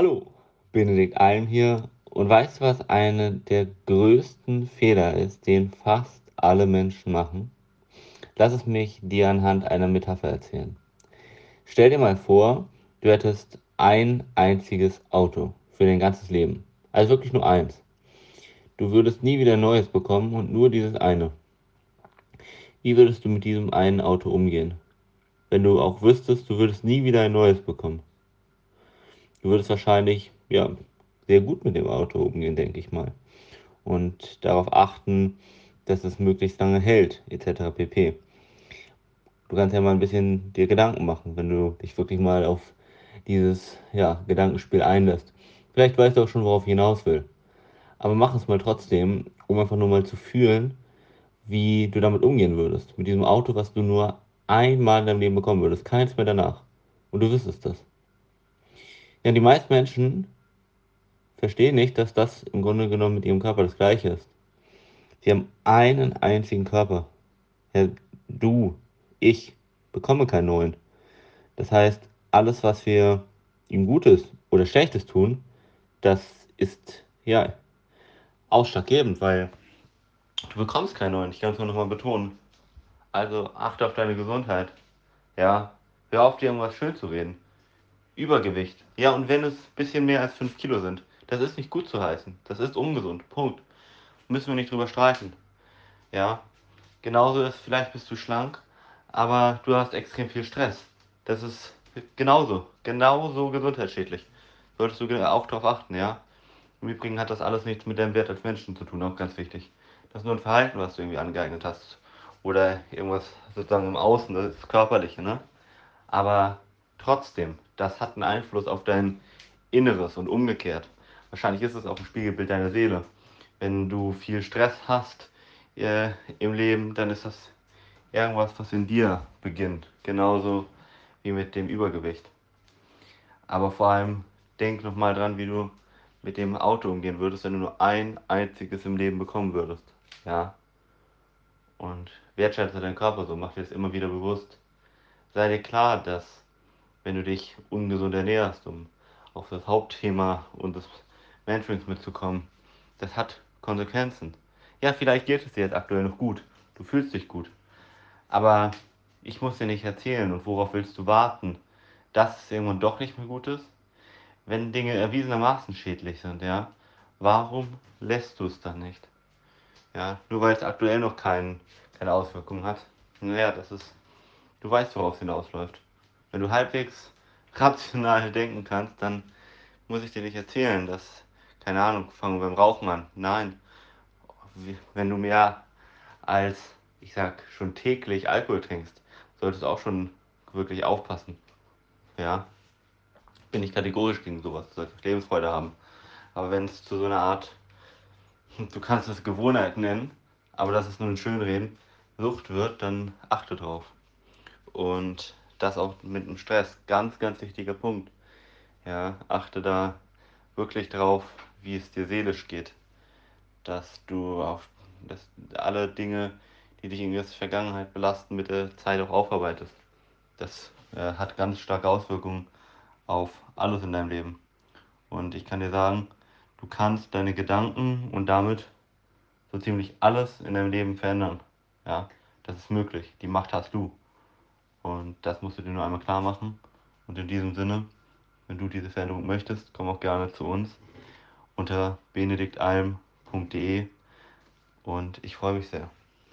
Hallo, Benedikt Alm hier. Und weißt du, was einer der größten Fehler ist, den fast alle Menschen machen? Lass es mich dir anhand einer Metapher erzählen. Stell dir mal vor, du hättest ein einziges Auto für dein ganzes Leben. Also wirklich nur eins. Du würdest nie wieder neues bekommen und nur dieses eine. Wie würdest du mit diesem einen Auto umgehen? Wenn du auch wüsstest, du würdest nie wieder ein neues bekommen. Du würdest wahrscheinlich, ja, sehr gut mit dem Auto umgehen, denke ich mal. Und darauf achten, dass es möglichst lange hält, etc. pp. Du kannst ja mal ein bisschen dir Gedanken machen, wenn du dich wirklich mal auf dieses ja, Gedankenspiel einlässt. Vielleicht weißt du auch schon, worauf ich hinaus will. Aber mach es mal trotzdem, um einfach nur mal zu fühlen, wie du damit umgehen würdest. Mit diesem Auto, was du nur einmal in deinem Leben bekommen würdest. Keins mehr danach. Und du wüsstest das. Ja, die meisten Menschen verstehen nicht, dass das im Grunde genommen mit ihrem Körper das gleiche ist. Sie haben einen einzigen Körper. Ja, du, ich bekomme keinen neuen. Das heißt, alles, was wir ihm Gutes oder Schlechtes tun, das ist ja ausschlaggebend, weil du bekommst keinen neuen. Ich kann es nur nochmal betonen. Also achte auf deine Gesundheit. Ja, hör auf dir irgendwas schön zu reden. Übergewicht. Ja, und wenn es ein bisschen mehr als 5 Kilo sind, das ist nicht gut zu heißen. Das ist ungesund. Punkt. Müssen wir nicht drüber streiten. Ja, genauso ist, vielleicht bist du schlank, aber du hast extrem viel Stress. Das ist genauso, genauso gesundheitsschädlich. Solltest du auch darauf achten, ja. Im Übrigen hat das alles nichts mit deinem Wert als Menschen zu tun, auch ganz wichtig. Das ist nur ein Verhalten, was du irgendwie angeeignet hast. Oder irgendwas sozusagen im Außen, das ist körperliche, ne? Aber trotzdem, das hat einen Einfluss auf dein Inneres und umgekehrt. Wahrscheinlich ist es auch ein Spiegelbild deiner Seele. Wenn du viel Stress hast äh, im Leben, dann ist das irgendwas, was in dir beginnt. Genauso wie mit dem Übergewicht. Aber vor allem denk nochmal dran, wie du mit dem Auto umgehen würdest, wenn du nur ein einziges im Leben bekommen würdest. Ja. Und wertschätze deinen Körper so, mach dir das immer wieder bewusst. Sei dir klar, dass wenn du dich ungesund ernährst, um auf das Hauptthema unseres Mentorings mitzukommen, das hat Konsequenzen. Ja, vielleicht geht es dir jetzt aktuell noch gut. Du fühlst dich gut. Aber ich muss dir nicht erzählen und worauf willst du warten, dass es irgendwann doch nicht mehr gut ist? Wenn Dinge erwiesenermaßen schädlich sind, ja, warum lässt du es dann nicht? Ja, nur weil es aktuell noch kein, keine Auswirkungen hat. Naja, das ist, du weißt, worauf es hinausläuft. Wenn du halbwegs rational denken kannst, dann muss ich dir nicht erzählen, dass, keine Ahnung, fangen wir beim Rauchen an. Nein, wenn du mehr als, ich sag, schon täglich Alkohol trinkst, solltest du auch schon wirklich aufpassen. Ja, bin ich kategorisch gegen sowas, du solltest Lebensfreude haben. Aber wenn es zu so einer Art, du kannst es Gewohnheit nennen, aber das ist nur ein Schönreden, Sucht wird, dann achte drauf. Und das auch mit dem Stress. Ganz, ganz wichtiger Punkt. Ja, achte da wirklich drauf, wie es dir seelisch geht. Dass du auf dass alle Dinge, die dich in der Vergangenheit belasten, mit der Zeit auch aufarbeitest. Das äh, hat ganz starke Auswirkungen auf alles in deinem Leben. Und ich kann dir sagen, du kannst deine Gedanken und damit so ziemlich alles in deinem Leben verändern. Ja, das ist möglich. Die Macht hast du. Und das musst du dir nur einmal klar machen. Und in diesem Sinne, wenn du diese Veränderung möchtest, komm auch gerne zu uns unter benediktalm.de und ich freue mich sehr.